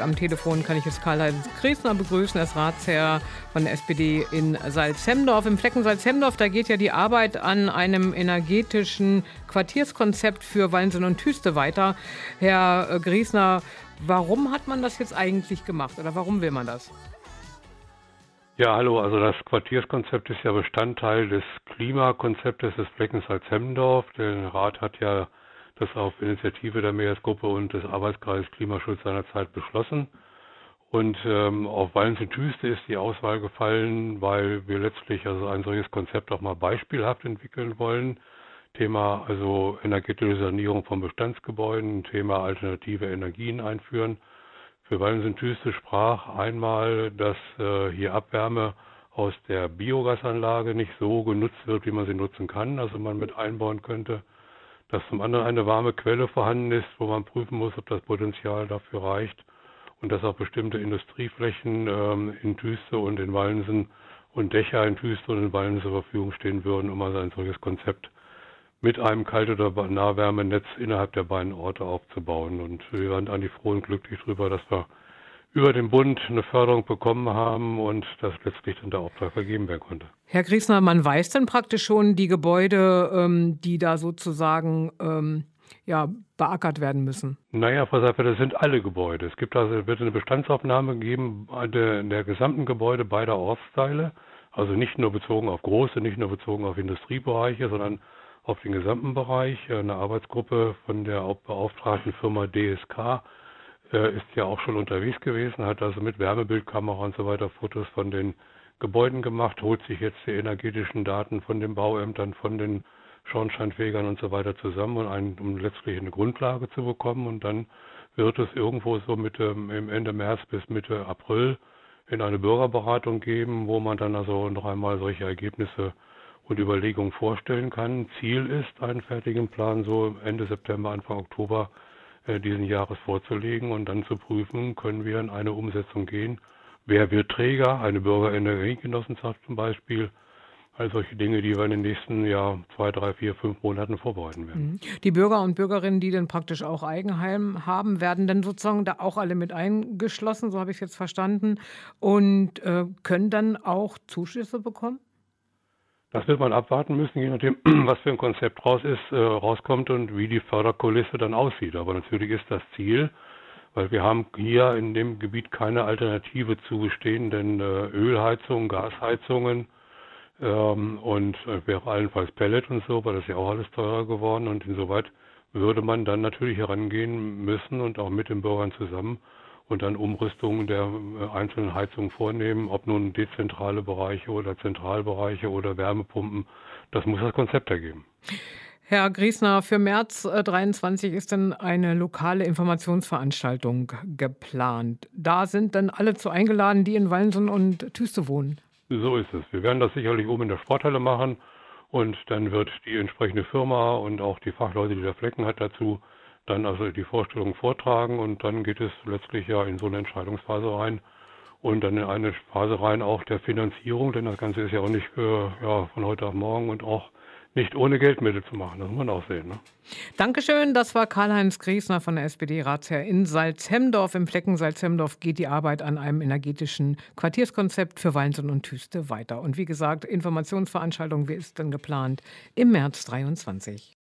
Am Telefon kann ich jetzt Karl-Heinz Griesner begrüßen, als Ratsherr von der SPD in Salzhemdorf. Im Flecken Salzhemdorf, da geht ja die Arbeit an einem energetischen Quartierskonzept für Wallensen und Tüste weiter. Herr äh, Griesner, warum hat man das jetzt eigentlich gemacht oder warum will man das? Ja, hallo. Also das Quartierskonzept ist ja Bestandteil des Klimakonzeptes des Fleckens Salzhemdorf. Der Rat hat ja das auf Initiative der Meeresgruppe und des Arbeitskreises Klimaschutz seinerzeit beschlossen. Und ähm, auf Wallensen-Tüste ist die Auswahl gefallen, weil wir letztlich also ein solches Konzept auch mal beispielhaft entwickeln wollen. Thema also energetische Sanierung von Bestandsgebäuden, Thema alternative Energien einführen. Für Wallensen-Tüste sprach einmal, dass äh, hier Abwärme aus der Biogasanlage nicht so genutzt wird, wie man sie nutzen kann, also man mit einbauen könnte dass zum anderen eine warme Quelle vorhanden ist, wo man prüfen muss, ob das Potenzial dafür reicht und dass auch bestimmte Industrieflächen ähm, in Tüste und in Wallensen und Dächer in Tüste und in Wallensen zur Verfügung stehen würden, um also ein solches Konzept mit einem Kalt- oder Nahwärmenetz innerhalb der beiden Orte aufzubauen. Und wir waren eigentlich froh und glücklich darüber, dass wir über den Bund eine Förderung bekommen haben und dass letztlich dann der Auftrag vergeben werden konnte. Herr Griesner, man weiß dann praktisch schon die Gebäude, ähm, die da sozusagen ähm, ja, beackert werden müssen. Naja, Frau Seifer, das sind alle Gebäude. Es gibt also, wird eine Bestandsaufnahme geben der, der gesamten Gebäude beider Ortsteile. Also nicht nur bezogen auf große, nicht nur bezogen auf Industriebereiche, sondern auf den gesamten Bereich. Eine Arbeitsgruppe von der beauftragten Firma DSK ist ja auch schon unterwegs gewesen, hat also mit Wärmebildkamera und so weiter Fotos von den Gebäuden gemacht, holt sich jetzt die energetischen Daten von den Bauämtern, von den Schornsteinfegern und so weiter zusammen, um, ein, um letztlich eine Grundlage zu bekommen. Und dann wird es irgendwo so Mitte, Ende März bis Mitte April in eine Bürgerberatung geben, wo man dann also noch einmal solche Ergebnisse und Überlegungen vorstellen kann. Ziel ist, einen fertigen Plan so Ende September, Anfang Oktober diesen Jahres vorzulegen und dann zu prüfen, können wir in eine Umsetzung gehen. Wer wird Träger? Eine Bürgerenergiegenossenschaft zum Beispiel. All solche Dinge, die wir in den nächsten ja, zwei, drei, vier, fünf Monaten vorbereiten werden. Mhm. Die Bürger und Bürgerinnen, die dann praktisch auch Eigenheim haben, werden dann sozusagen da auch alle mit eingeschlossen, so habe ich es jetzt verstanden, und äh, können dann auch Zuschüsse bekommen? Das wird man abwarten müssen, je nachdem, was für ein Konzept raus ist, äh, rauskommt und wie die Förderkulisse dann aussieht. Aber natürlich ist das Ziel, weil wir haben hier in dem Gebiet keine Alternative zu bestehenden äh, Ölheizungen, Gasheizungen ähm, und äh, wäre allenfalls Pellet und so, weil das ja auch alles teurer geworden und insoweit würde man dann natürlich herangehen müssen und auch mit den Bürgern zusammen und dann Umrüstungen der äh, einzelnen Heizungen vornehmen, ob nun dezentrale Bereiche oder Zentralbereiche oder Wärmepumpen. Das muss das Konzept ergeben. Herr Griesner, für März 23 äh, ist dann eine lokale Informationsveranstaltung geplant. Da sind dann alle zu eingeladen, die in Wallensen und Tüste wohnen. So ist es. Wir werden das sicherlich oben in der Sporthalle machen und dann wird die entsprechende Firma und auch die Fachleute, die der Flecken hat, dazu dann also die Vorstellung vortragen und dann geht es letztlich ja in so eine Entscheidungsphase rein und dann in eine Phase rein auch der Finanzierung, denn das Ganze ist ja auch nicht für, ja, von heute auf morgen und auch nicht ohne Geldmittel zu machen. Das muss man auch sehen. Ne? Dankeschön. Das war Karl-Heinz Griesner von der SPD-Ratsherr in Salzhemdorf. Im Flecken Salzhemdorf geht die Arbeit an einem energetischen Quartierskonzept für Weinsen und Tüste weiter. Und wie gesagt, Informationsveranstaltung, wie ist denn geplant? Im März 23.